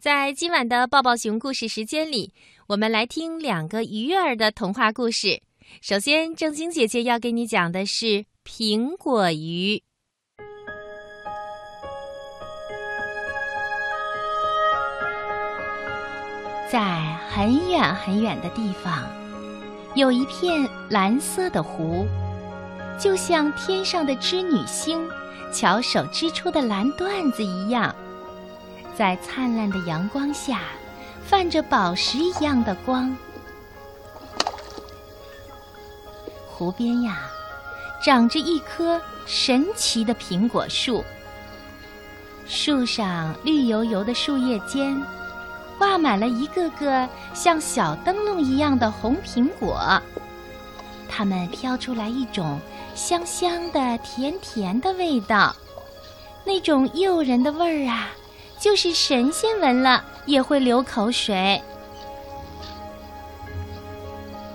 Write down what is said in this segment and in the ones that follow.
在今晚的抱抱熊故事时间里，我们来听两个鱼儿的童话故事。首先，正晶姐姐要给你讲的是苹果鱼。在很远很远的地方，有一片蓝色的湖，就像天上的织女星巧手织出的蓝缎子一样。在灿烂的阳光下，泛着宝石一样的光。湖边呀，长着一棵神奇的苹果树。树上绿油油的树叶间，挂满了一个个像小灯笼一样的红苹果。它们飘出来一种香香的、甜甜的味道，那种诱人的味儿啊！就是神仙闻了也会流口水。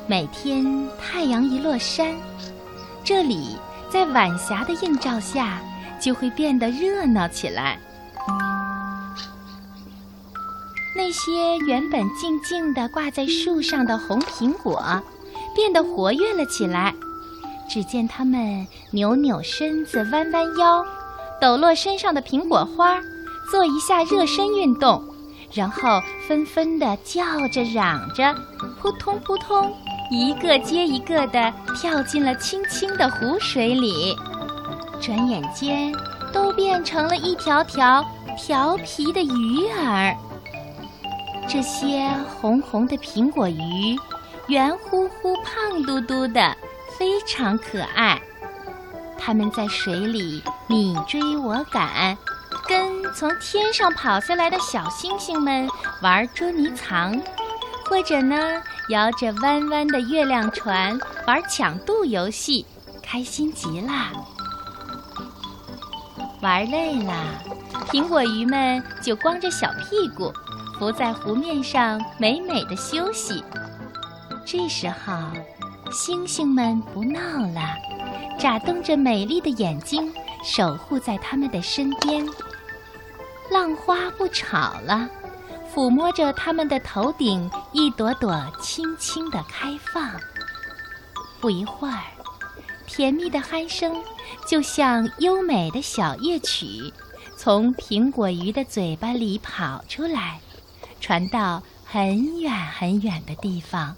每天太阳一落山，这里在晚霞的映照下就会变得热闹起来。那些原本静静的挂在树上的红苹果，变得活跃了起来。只见它们扭扭身子，弯弯腰，抖落身上的苹果花。做一下热身运动，然后纷纷地叫着嚷着，扑通扑通，一个接一个地跳进了清清的湖水里。转眼间，都变成了一条条调皮的鱼儿。这些红红的苹果鱼，圆乎乎、胖嘟嘟的，非常可爱。它们在水里你追我赶。跟从天上跑下来的小星星们玩捉迷藏，或者呢，摇着弯弯的月亮船玩抢渡游戏，开心极了。玩累了，苹果鱼们就光着小屁股浮在湖面上，美美的休息。这时候，星星们不闹了，眨动着美丽的眼睛，守护在他们的身边。浪花不吵了，抚摸着它们的头顶，一朵朵轻轻地开放。不一会儿，甜蜜的鼾声就像优美的小夜曲，从苹果鱼的嘴巴里跑出来，传到很远很远的地方。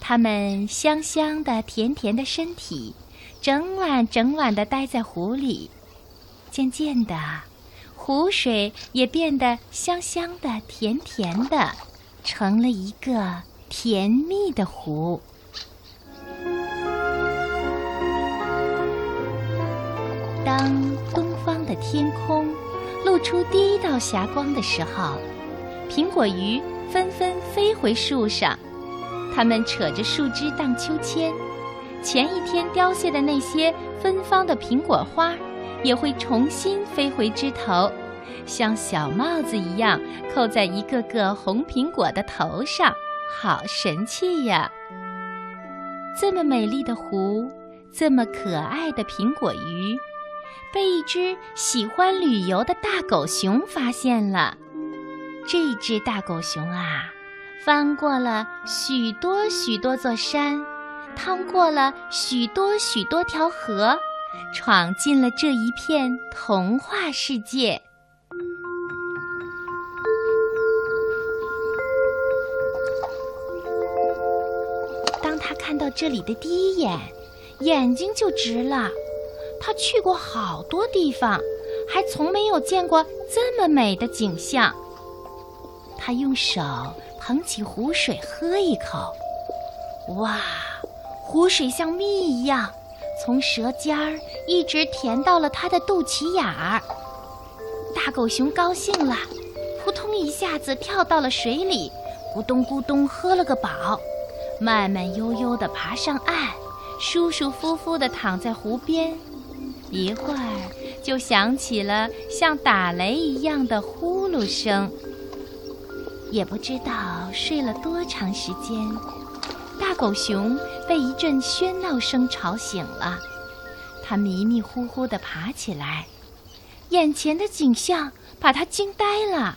它们香香的、甜甜的身体，整晚整晚的待在湖里，渐渐的。湖水也变得香香的、甜甜的，成了一个甜蜜的湖。当东方的天空露出第一道霞光的时候，苹果鱼纷纷飞回树上，它们扯着树枝荡秋千。前一天凋谢的那些芬芳的苹果花。也会重新飞回枝头，像小帽子一样扣在一个个红苹果的头上，好神气呀！这么美丽的湖，这么可爱的苹果鱼，被一只喜欢旅游的大狗熊发现了。这只大狗熊啊，翻过了许多许多座山，趟过了许多许多条河。闯进了这一片童话世界。当他看到这里的第一眼，眼睛就直了。他去过好多地方，还从没有见过这么美的景象。他用手捧起湖水喝一口，哇，湖水像蜜一样。从舌尖儿一直甜到了他的肚脐眼儿，大狗熊高兴了，扑通一下子跳到了水里，咕咚咕咚喝了个饱，慢慢悠悠地爬上岸，舒舒服服地躺在湖边，一会儿就响起了像打雷一样的呼噜声，也不知道睡了多长时间。大狗熊被一阵喧闹声吵醒了，它迷迷糊糊地爬起来，眼前的景象把他惊呆了。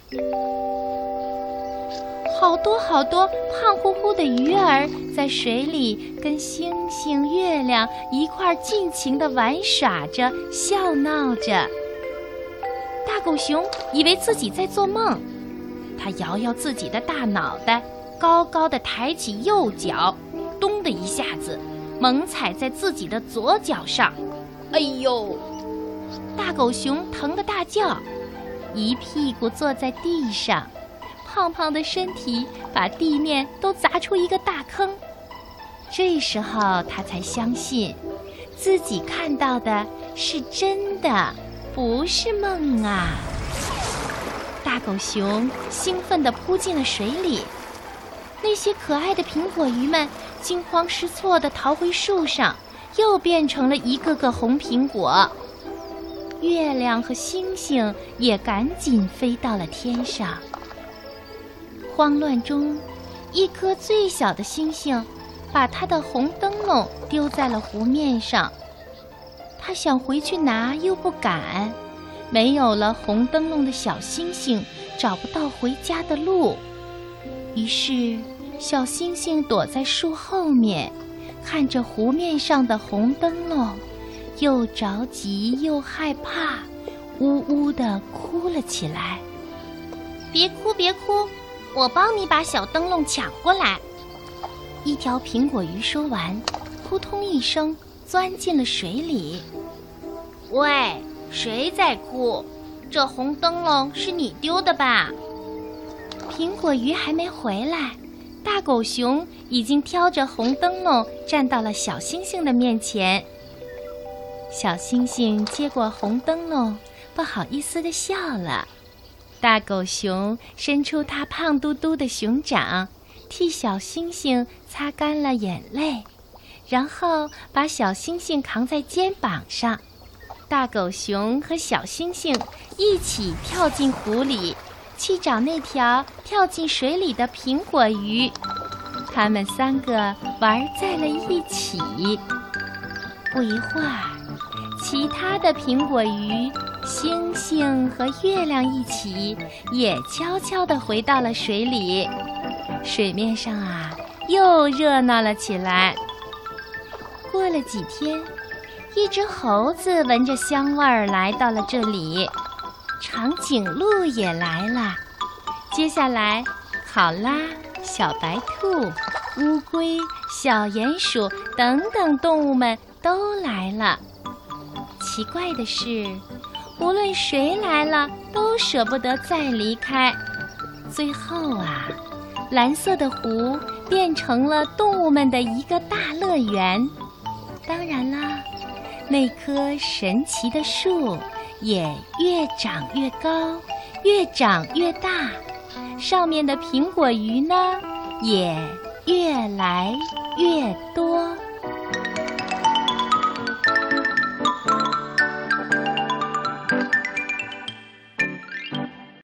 好多好多胖乎乎的鱼儿在水里跟星星、月亮一块尽情地玩耍着、笑闹着。大狗熊以为自己在做梦，它摇摇自己的大脑袋，高高的抬起右脚，咚的一下子，猛踩在自己的左脚上。哎呦！大狗熊疼得大叫，一屁股坐在地上。胖胖的身体把地面都砸出一个大坑，这时候他才相信，自己看到的是真的，不是梦啊！大狗熊兴奋地扑进了水里，那些可爱的苹果鱼们惊慌失措地逃回树上，又变成了一个个红苹果。月亮和星星也赶紧飞到了天上。慌乱中，一颗最小的星星把它的红灯笼丢在了湖面上。他想回去拿，又不敢。没有了红灯笼的小星星找不到回家的路。于是，小星星躲在树后面，看着湖面上的红灯笼，又着急又害怕，呜呜地哭了起来。别哭，别哭。我帮你把小灯笼抢过来。一条苹果鱼说完，扑通一声钻进了水里。喂，谁在哭？这红灯笼是你丢的吧？苹果鱼还没回来，大狗熊已经挑着红灯笼站到了小星星的面前。小星星接过红灯笼，不好意思地笑了。大狗熊伸出它胖嘟嘟的熊掌，替小星星擦干了眼泪，然后把小星星扛在肩膀上。大狗熊和小星星一起跳进湖里，去找那条跳进水里的苹果鱼。他们三个玩在了一起。不一会儿，其他的苹果鱼。星星和月亮一起，也悄悄地回到了水里。水面上啊，又热闹了起来。过了几天，一只猴子闻着香味儿来到了这里，长颈鹿也来了。接下来，考拉、小白兔、乌龟、小鼹鼠等等动物们都来了。奇怪的是。无论谁来了，都舍不得再离开。最后啊，蓝色的湖变成了动物们的一个大乐园。当然啦，那棵神奇的树也越长越高，越长越大。上面的苹果鱼呢，也越来越多。